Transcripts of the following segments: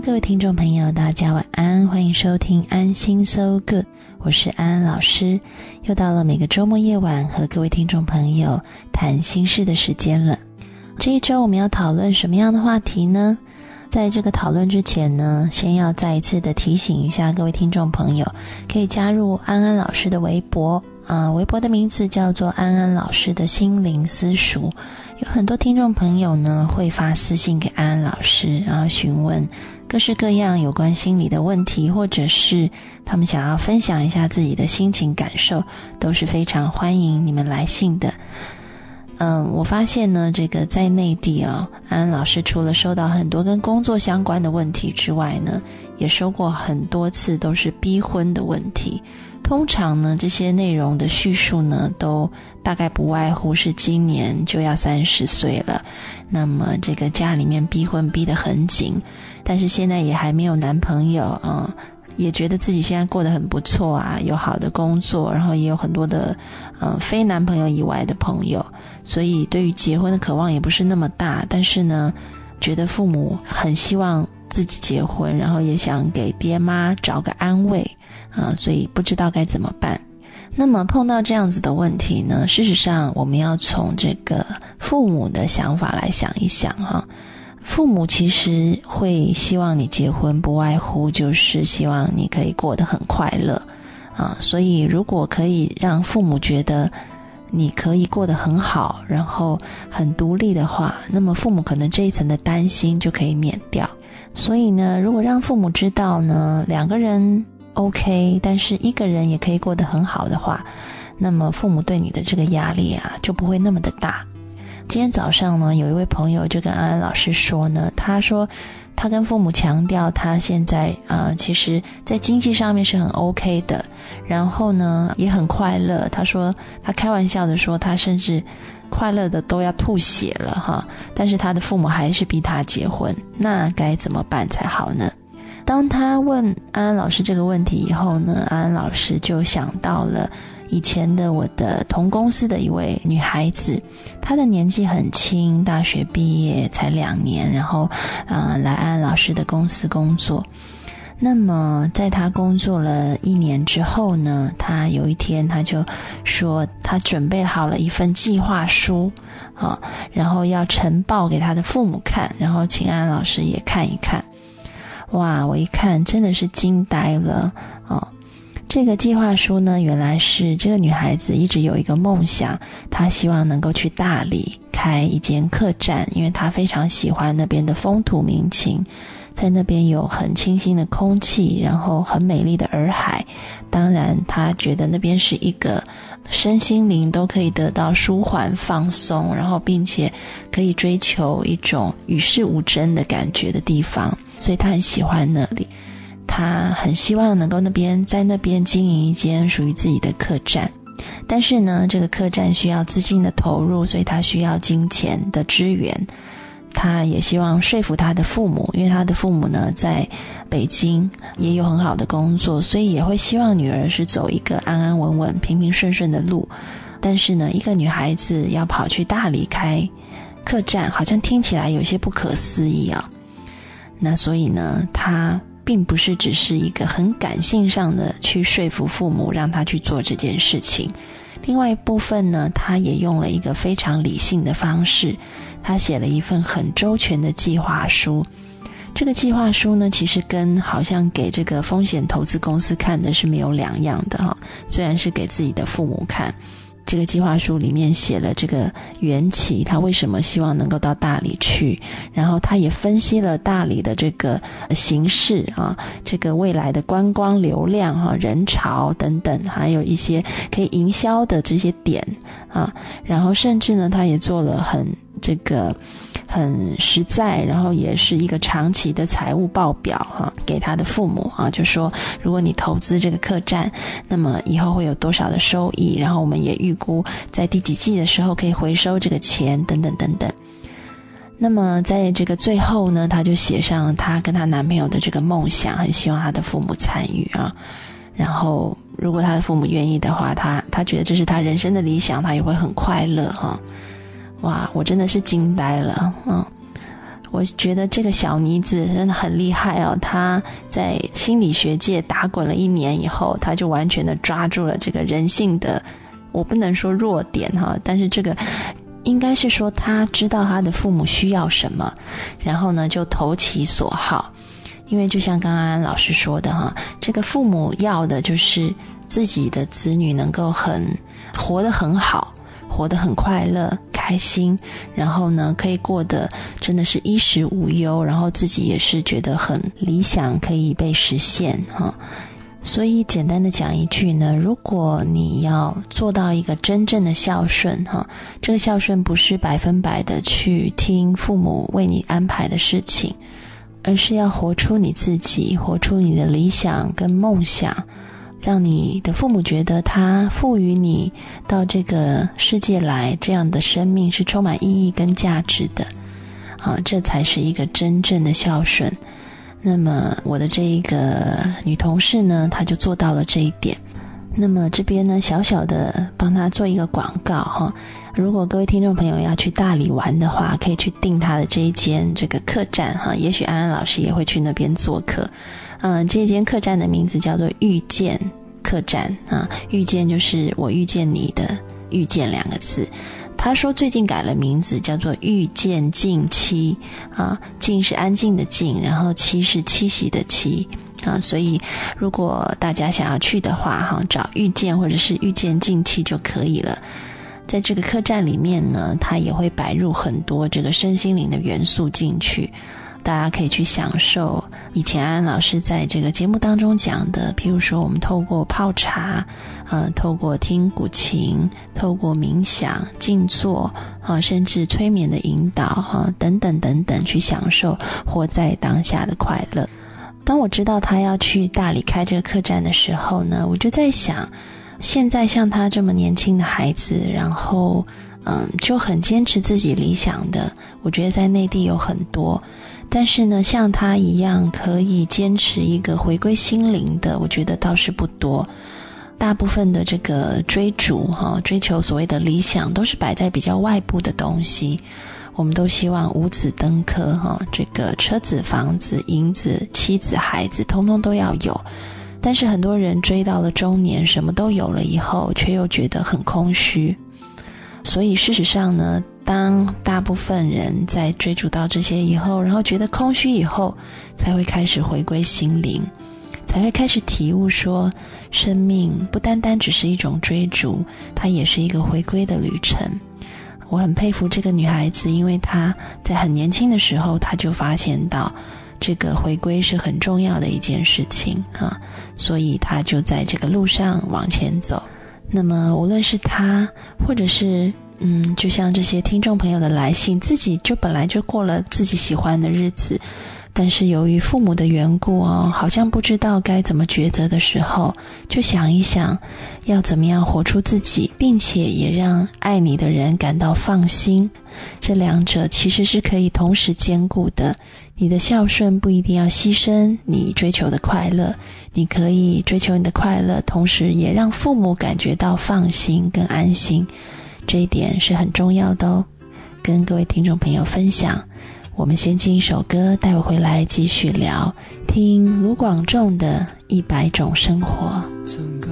各位听众朋友，大家晚安，欢迎收听安心 So Good，我是安安老师，又到了每个周末夜晚和各位听众朋友谈心事的时间了。这一周我们要讨论什么样的话题呢？在这个讨论之前呢，先要再一次的提醒一下各位听众朋友，可以加入安安老师的微博，啊，微博的名字叫做安安老师的心灵私塾。有很多听众朋友呢会发私信给安安老师，然后询问各式各样有关心理的问题，或者是他们想要分享一下自己的心情感受，都是非常欢迎你们来信的。嗯，我发现呢，这个在内地啊，安安老师除了收到很多跟工作相关的问题之外呢，也收过很多次都是逼婚的问题。通常呢，这些内容的叙述呢，都大概不外乎是今年就要三十岁了，那么这个家里面逼婚逼得很紧，但是现在也还没有男朋友啊，也觉得自己现在过得很不错啊，有好的工作，然后也有很多的嗯非男朋友以外的朋友，所以对于结婚的渴望也不是那么大，但是呢，觉得父母很希望自己结婚，然后也想给爹妈找个安慰。啊，所以不知道该怎么办。那么碰到这样子的问题呢？事实上，我们要从这个父母的想法来想一想哈。父母其实会希望你结婚，不外乎就是希望你可以过得很快乐啊。所以，如果可以让父母觉得你可以过得很好，然后很独立的话，那么父母可能这一层的担心就可以免掉。所以呢，如果让父母知道呢，两个人。OK，但是一个人也可以过得很好的话，那么父母对你的这个压力啊就不会那么的大。今天早上呢，有一位朋友就跟安安老师说呢，他说他跟父母强调他现在啊，其实在经济上面是很 OK 的，然后呢也很快乐。他说他开玩笑的说，他甚至快乐的都要吐血了哈。但是他的父母还是逼他结婚，那该怎么办才好呢？当他问安安老师这个问题以后呢，安安老师就想到了以前的我的同公司的一位女孩子，她的年纪很轻，大学毕业才两年，然后，啊，来安老师的公司工作。那么，在她工作了一年之后呢，她有一天她就说，她准备好了一份计划书，啊，然后要呈报给她的父母看，然后请安老师也看一看。哇！我一看真的是惊呆了哦。这个计划书呢，原来是这个女孩子一直有一个梦想，她希望能够去大理开一间客栈，因为她非常喜欢那边的风土民情，在那边有很清新的空气，然后很美丽的洱海。当然，她觉得那边是一个身心灵都可以得到舒缓放松，然后并且可以追求一种与世无争的感觉的地方。所以她很喜欢那里，他很希望能够那边在那边经营一间属于自己的客栈，但是呢，这个客栈需要资金的投入，所以他需要金钱的支援。他也希望说服他的父母，因为他的父母呢在北京也有很好的工作，所以也会希望女儿是走一个安安稳稳、平平顺顺的路。但是呢，一个女孩子要跑去大理开客栈，好像听起来有些不可思议啊。那所以呢，他并不是只是一个很感性上的去说服父母让他去做这件事情。另外一部分呢，他也用了一个非常理性的方式，他写了一份很周全的计划书。这个计划书呢，其实跟好像给这个风险投资公司看的是没有两样的哈。虽然是给自己的父母看。这个计划书里面写了这个缘起，他为什么希望能够到大理去？然后他也分析了大理的这个形势啊，这个未来的观光流量哈、人潮等等，还有一些可以营销的这些点啊。然后甚至呢，他也做了很这个。很实在，然后也是一个长期的财务报表哈，给他的父母啊，就说如果你投资这个客栈，那么以后会有多少的收益，然后我们也预估在第几季的时候可以回收这个钱，等等等等。那么在这个最后呢，他就写上她跟她男朋友的这个梦想，很希望他的父母参与啊。然后如果他的父母愿意的话，他他觉得这是他人生的理想，他也会很快乐哈。哇，我真的是惊呆了，嗯，我觉得这个小妮子真的很厉害哦，她在心理学界打滚了一年以后，她就完全的抓住了这个人性的，我不能说弱点哈，但是这个应该是说她知道她的父母需要什么，然后呢就投其所好，因为就像刚刚老师说的哈，这个父母要的就是自己的子女能够很活得很好。活得很快乐、开心，然后呢，可以过得真的是衣食无忧，然后自己也是觉得很理想，可以被实现哈。所以简单的讲一句呢，如果你要做到一个真正的孝顺哈，这个孝顺不是百分百的去听父母为你安排的事情，而是要活出你自己，活出你的理想跟梦想。让你的父母觉得他赋予你到这个世界来这样的生命是充满意义跟价值的，啊，这才是一个真正的孝顺。那么我的这一个女同事呢，她就做到了这一点。那么这边呢，小小的帮她做一个广告哈。如果各位听众朋友要去大理玩的话，可以去订她的这一间这个客栈哈。也许安安老师也会去那边做客。嗯，这间客栈的名字叫做遇见客栈啊，遇见就是我遇见你的遇见两个字。他说最近改了名字，叫做遇见静期啊，静是安静的静，然后期是七夕的期啊，所以如果大家想要去的话，哈，找遇见或者是遇见静期就可以了。在这个客栈里面呢，它也会摆入很多这个身心灵的元素进去。大家可以去享受以前安安老师在这个节目当中讲的，譬如说我们透过泡茶，呃，透过听古琴，透过冥想、静坐，啊，甚至催眠的引导，哈，等等等等，去享受活在当下的快乐。当我知道他要去大理开这个客栈的时候呢，我就在想，现在像他这么年轻的孩子，然后嗯，就很坚持自己理想的，我觉得在内地有很多。但是呢，像他一样可以坚持一个回归心灵的，我觉得倒是不多。大部分的这个追逐哈，追求所谓的理想，都是摆在比较外部的东西。我们都希望五子登科哈，这个车子、房子、银子、妻子、孩子，通通都要有。但是很多人追到了中年，什么都有了以后，却又觉得很空虚。所以事实上呢。当大部分人在追逐到这些以后，然后觉得空虚以后，才会开始回归心灵，才会开始体悟说，生命不单单只是一种追逐，它也是一个回归的旅程。我很佩服这个女孩子，因为她在很年轻的时候，她就发现到这个回归是很重要的一件事情啊，所以她就在这个路上往前走。那么，无论是她，或者是。嗯，就像这些听众朋友的来信，自己就本来就过了自己喜欢的日子，但是由于父母的缘故哦，好像不知道该怎么抉择的时候，就想一想，要怎么样活出自己，并且也让爱你的人感到放心。这两者其实是可以同时兼顾的。你的孝顺不一定要牺牲你追求的快乐，你可以追求你的快乐，同时也让父母感觉到放心跟安心。这一点是很重要的哦，跟各位听众朋友分享。我们先进一首歌，待会回来继续聊。听卢广仲的《一百种生活》。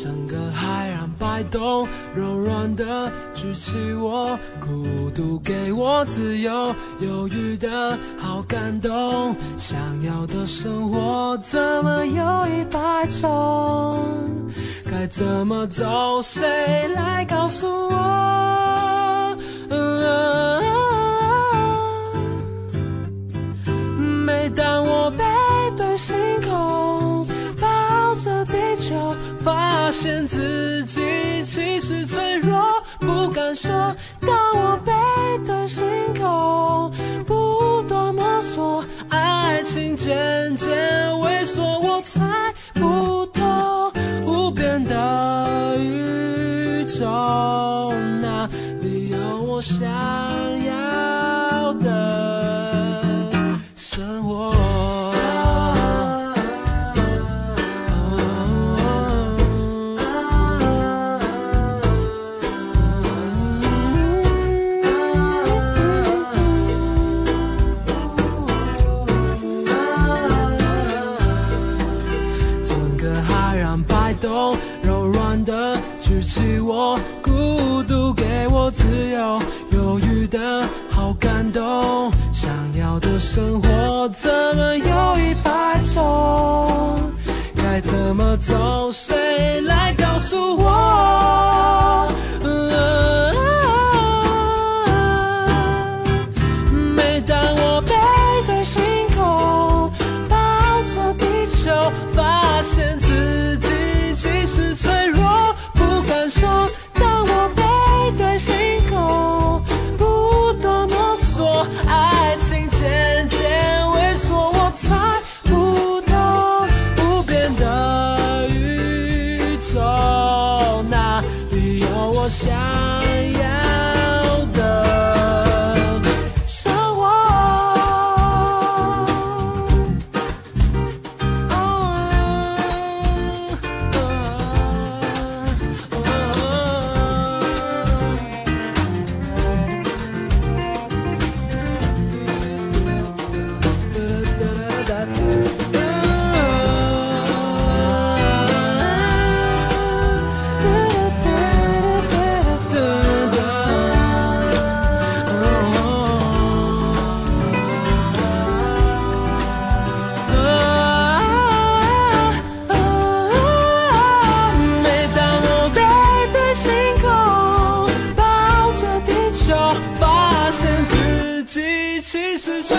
整个海洋摆动，柔软的举起我，孤独给我自由，犹豫的好感动。想要的生活怎么有一百种？该怎么走？谁来告诉我？自动小。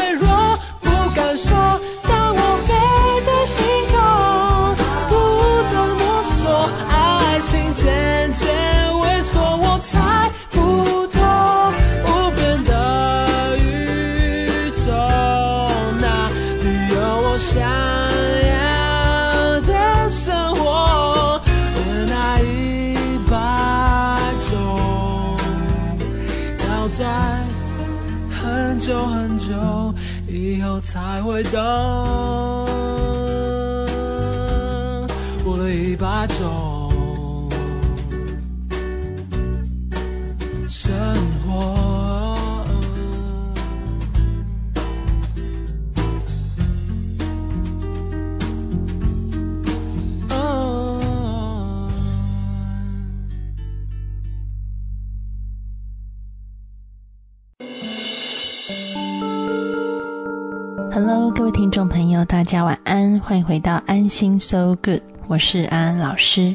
脆弱，不敢说。Hello，各位听众朋友，大家晚安，欢迎回到安心 So Good，我是安安老师。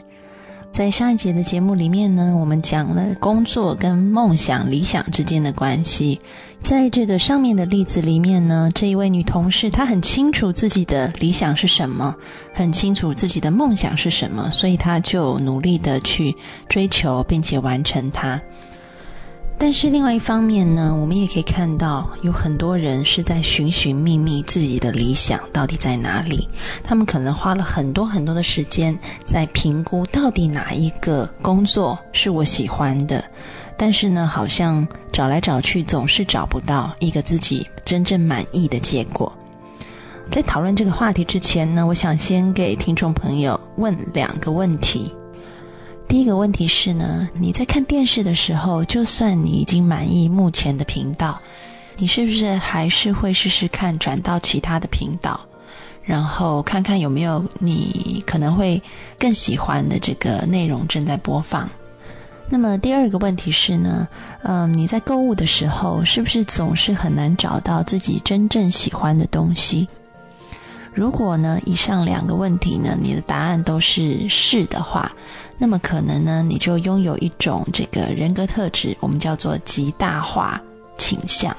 在上一节的节目里面呢，我们讲了工作跟梦想、理想之间的关系。在这个上面的例子里面呢，这一位女同事她很清楚自己的理想是什么，很清楚自己的梦想是什么，所以她就努力的去追求，并且完成它。但是另外一方面呢，我们也可以看到，有很多人是在寻寻觅觅自己的理想到底在哪里。他们可能花了很多很多的时间在评估到底哪一个工作是我喜欢的，但是呢，好像找来找去总是找不到一个自己真正满意的结果。在讨论这个话题之前呢，我想先给听众朋友问两个问题。第一个问题是呢，你在看电视的时候，就算你已经满意目前的频道，你是不是还是会试试看转到其他的频道，然后看看有没有你可能会更喜欢的这个内容正在播放？那么第二个问题是呢，嗯，你在购物的时候，是不是总是很难找到自己真正喜欢的东西？如果呢，以上两个问题呢，你的答案都是是的话，那么可能呢，你就拥有一种这个人格特质，我们叫做极大化倾向。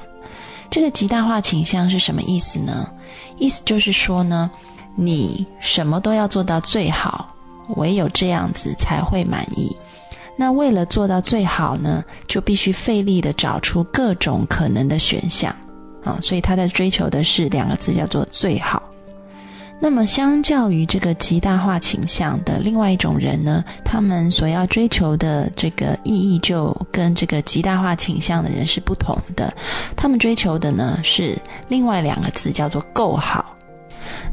这个极大化倾向是什么意思呢？意思就是说呢，你什么都要做到最好，唯有这样子才会满意。那为了做到最好呢，就必须费力的找出各种可能的选项啊，所以他在追求的是两个字，叫做最好。那么，相较于这个极大化倾向的另外一种人呢，他们所要追求的这个意义就跟这个极大化倾向的人是不同的。他们追求的呢是另外两个字，叫做够好。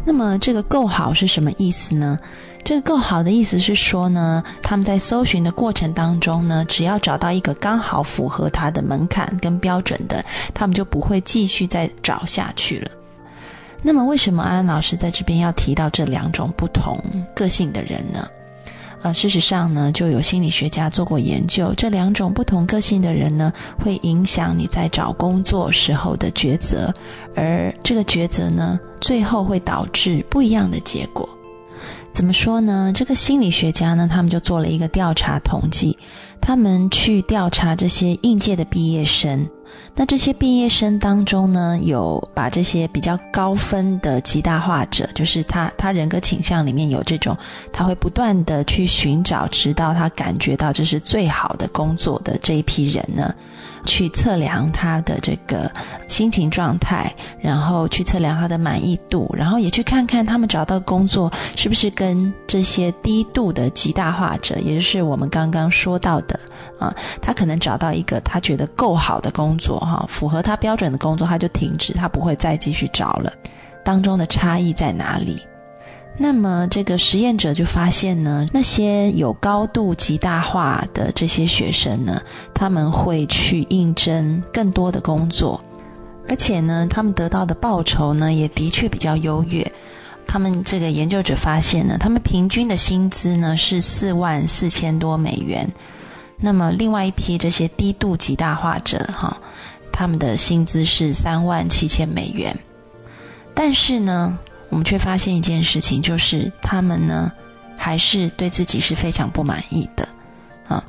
那么，这个够好是什么意思呢？这个够好的意思是说呢，他们在搜寻的过程当中呢，只要找到一个刚好符合他的门槛跟标准的，他们就不会继续再找下去了。那么，为什么安安老师在这边要提到这两种不同个性的人呢？呃，事实上呢，就有心理学家做过研究，这两种不同个性的人呢，会影响你在找工作时候的抉择，而这个抉择呢，最后会导致不一样的结果。怎么说呢？这个心理学家呢，他们就做了一个调查统计，他们去调查这些应届的毕业生。那这些毕业生当中呢，有把这些比较高分的极大化者，就是他他人格倾向里面有这种，他会不断的去寻找，直到他感觉到这是最好的工作的这一批人呢，去测量他的这个心情状态，然后去测量他的满意度，然后也去看看他们找到工作是不是跟这些低度的极大化者，也就是我们刚刚说到的啊，他可能找到一个他觉得够好的工作哈，符合他标准的工作，他就停止，他不会再继续找了。当中的差异在哪里？那么这个实验者就发现呢，那些有高度极大化的这些学生呢，他们会去应征更多的工作，而且呢，他们得到的报酬呢，也的确比较优越。他们这个研究者发现呢，他们平均的薪资呢是四万四千多美元。那么另外一批这些低度极大化者哈，他们的薪资是三万七千美元。但是呢，我们却发现一件事情，就是他们呢还是对自己是非常不满意的啊，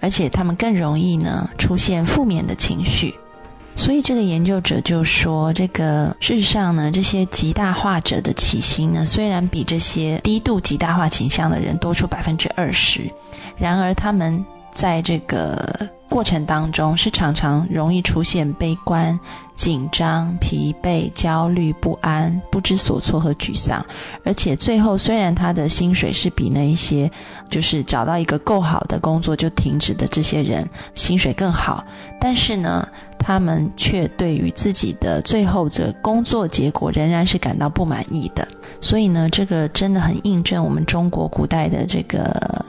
而且他们更容易呢出现负面的情绪。所以这个研究者就说，这个事实上呢，这些极大化者的起薪呢，虽然比这些低度极大化倾向的人多出百分之二十，然而他们在这个。过程当中是常常容易出现悲观、紧张、疲惫、焦虑、不安、不知所措和沮丧，而且最后虽然他的薪水是比那一些就是找到一个够好的工作就停止的这些人薪水更好，但是呢，他们却对于自己的最后的工作结果仍然是感到不满意的。所以呢，这个真的很印证我们中国古代的这个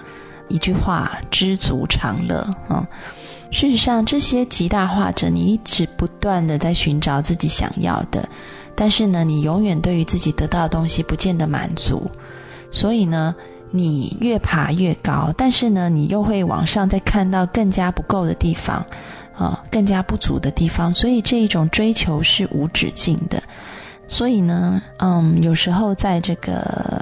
一句话：“知足常乐。”啊。事实上，这些极大化者，你一直不断的在寻找自己想要的，但是呢，你永远对于自己得到的东西不见得满足，所以呢，你越爬越高，但是呢，你又会往上再看到更加不够的地方，啊，更加不足的地方，所以这一种追求是无止境的。所以呢，嗯，有时候在这个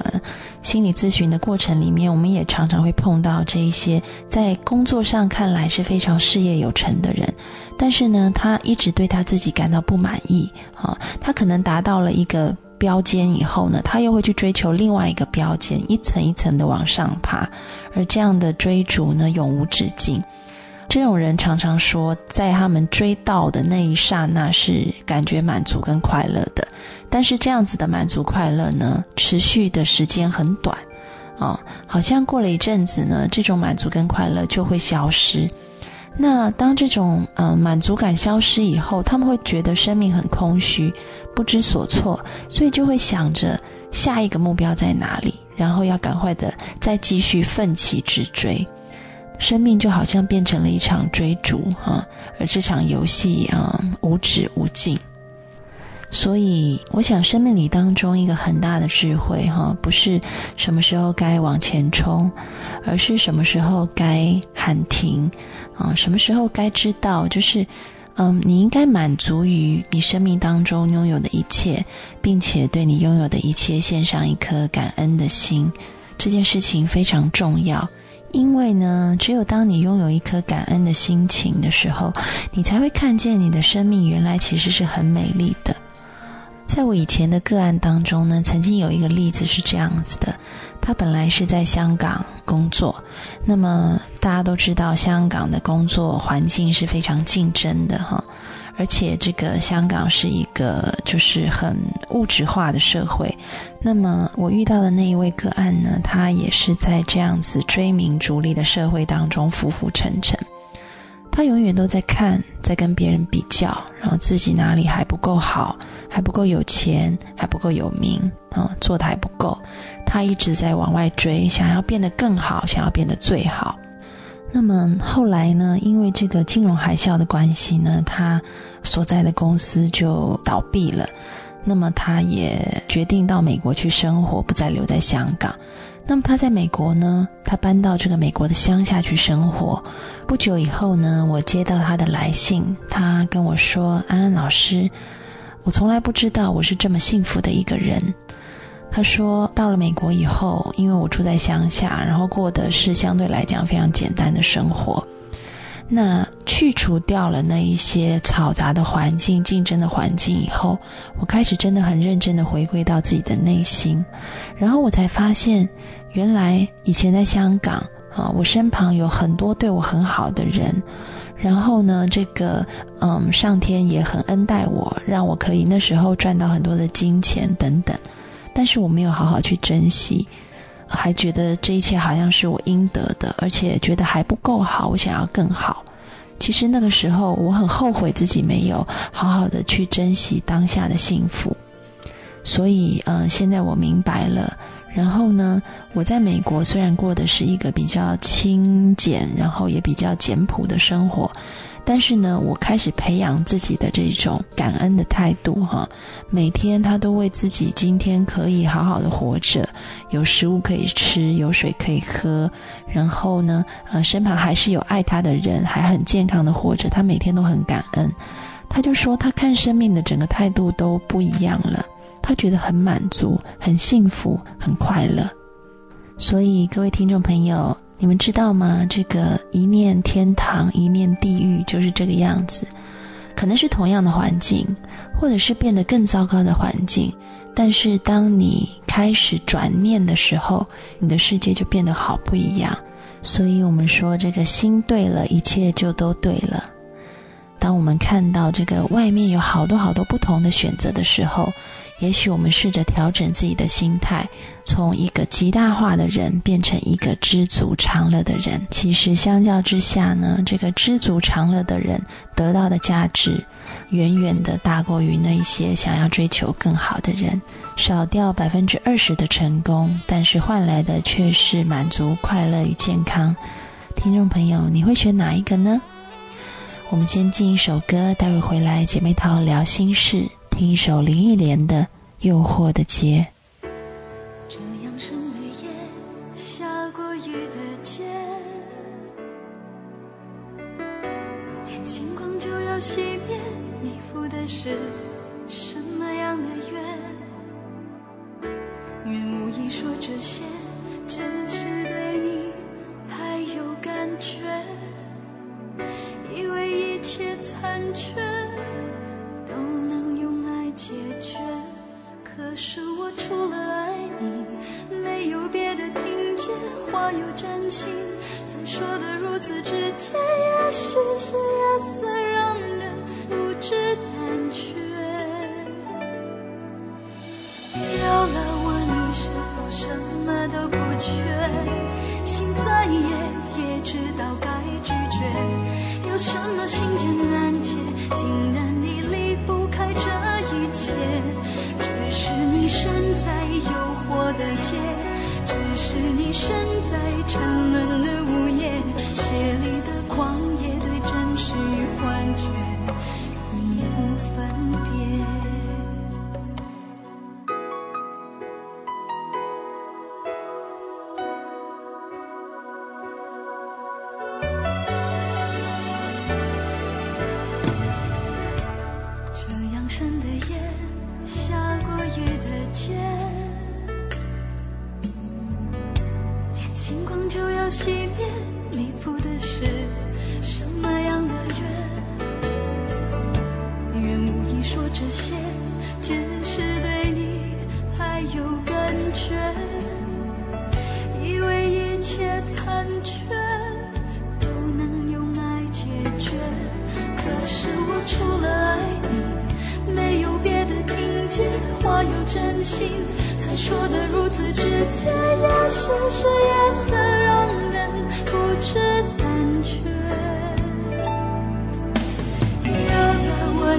心理咨询的过程里面，我们也常常会碰到这一些在工作上看来是非常事业有成的人，但是呢，他一直对他自己感到不满意啊。他可能达到了一个标间以后呢，他又会去追求另外一个标间，一层一层的往上爬，而这样的追逐呢，永无止境。这种人常常说，在他们追到的那一刹那是感觉满足跟快乐的。但是这样子的满足快乐呢，持续的时间很短，啊，好像过了一阵子呢，这种满足跟快乐就会消失。那当这种呃满足感消失以后，他们会觉得生命很空虚，不知所措，所以就会想着下一个目标在哪里，然后要赶快的再继续奋起直追。生命就好像变成了一场追逐，哈，而这场游戏啊无止无尽。所以，我想生命里当中一个很大的智慧，哈，不是什么时候该往前冲，而是什么时候该喊停，啊，什么时候该知道，就是，嗯，你应该满足于你生命当中拥有的一切，并且对你拥有的一切献上一颗感恩的心。这件事情非常重要，因为呢，只有当你拥有一颗感恩的心情的时候，你才会看见你的生命原来其实是很美丽的。在我以前的个案当中呢，曾经有一个例子是这样子的：他本来是在香港工作，那么大家都知道香港的工作环境是非常竞争的哈，而且这个香港是一个就是很物质化的社会。那么我遇到的那一位个案呢，他也是在这样子追名逐利的社会当中浮浮沉沉。他永远都在看，在跟别人比较，然后自己哪里还不够好，还不够有钱，还不够有名，啊，做的还不够。他一直在往外追，想要变得更好，想要变得最好。那么后来呢？因为这个金融海啸的关系呢，他所在的公司就倒闭了。那么他也决定到美国去生活，不再留在香港。那么他在美国呢？他搬到这个美国的乡下去生活。不久以后呢，我接到他的来信，他跟我说：“安安老师，我从来不知道我是这么幸福的一个人。”他说：“到了美国以后，因为我住在乡下，然后过的是相对来讲非常简单的生活。”那去除掉了那一些嘈杂的环境、竞争的环境以后，我开始真的很认真的回归到自己的内心，然后我才发现，原来以前在香港啊，我身旁有很多对我很好的人，然后呢，这个嗯，上天也很恩待我，让我可以那时候赚到很多的金钱等等，但是我没有好好去珍惜。还觉得这一切好像是我应得的，而且觉得还不够好，我想要更好。其实那个时候我很后悔自己没有好好的去珍惜当下的幸福。所以，嗯，现在我明白了。然后呢，我在美国虽然过的是一个比较清简，然后也比较简朴的生活。但是呢，我开始培养自己的这种感恩的态度，哈，每天他都为自己今天可以好好的活着，有食物可以吃，有水可以喝，然后呢，呃，身旁还是有爱他的人，还很健康的活着，他每天都很感恩。他就说，他看生命的整个态度都不一样了，他觉得很满足、很幸福、很快乐。所以，各位听众朋友。你们知道吗？这个一念天堂，一念地狱，就是这个样子。可能是同样的环境，或者是变得更糟糕的环境。但是当你开始转念的时候，你的世界就变得好不一样。所以我们说，这个心对了，一切就都对了。当我们看到这个外面有好多好多不同的选择的时候，也许我们试着调整自己的心态，从一个极大化的人变成一个知足常乐的人。其实相较之下呢，这个知足常乐的人得到的价值，远远的大过于那一些想要追求更好的人。少掉百分之二十的成功，但是换来的却是满足、快乐与健康。听众朋友，你会选哪一个呢？我们先进一首歌，待会回来姐妹淘聊心事，听一首林忆莲的《诱惑的街》。要熄灭，你赴的是什么样的约？愿无意说这些，只是对你还有感觉。以为一切残缺都能用爱解决，可是我除了爱你，没有别的凭借。话又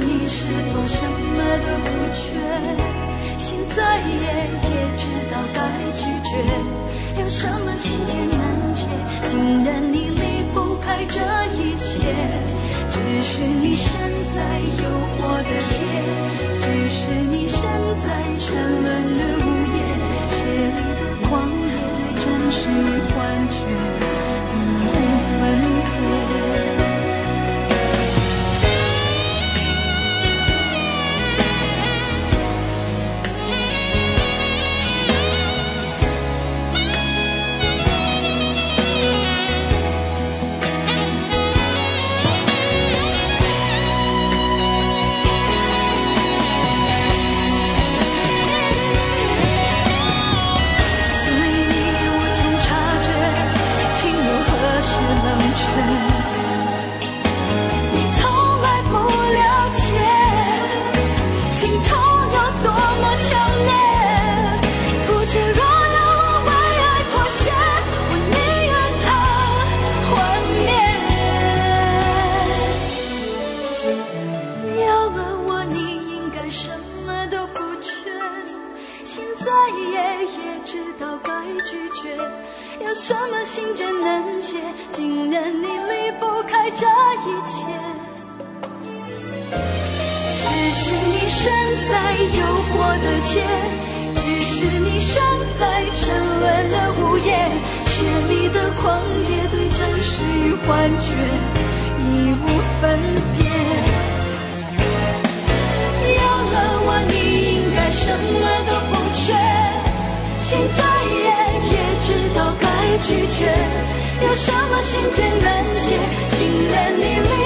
你是否什么都不缺心再也也知道该拒绝有什么心结难解竟然你离不开这一切只是你身在诱惑的街只是你身在沉沦的午夜血里的狂野对真实与幻觉。心真难解，竟然你离不开这一切。只是你身在诱惑的街，只是你身在沉沦的午夜，血里的狂野对真实与幻觉已无分别。什么心结难解？竟然你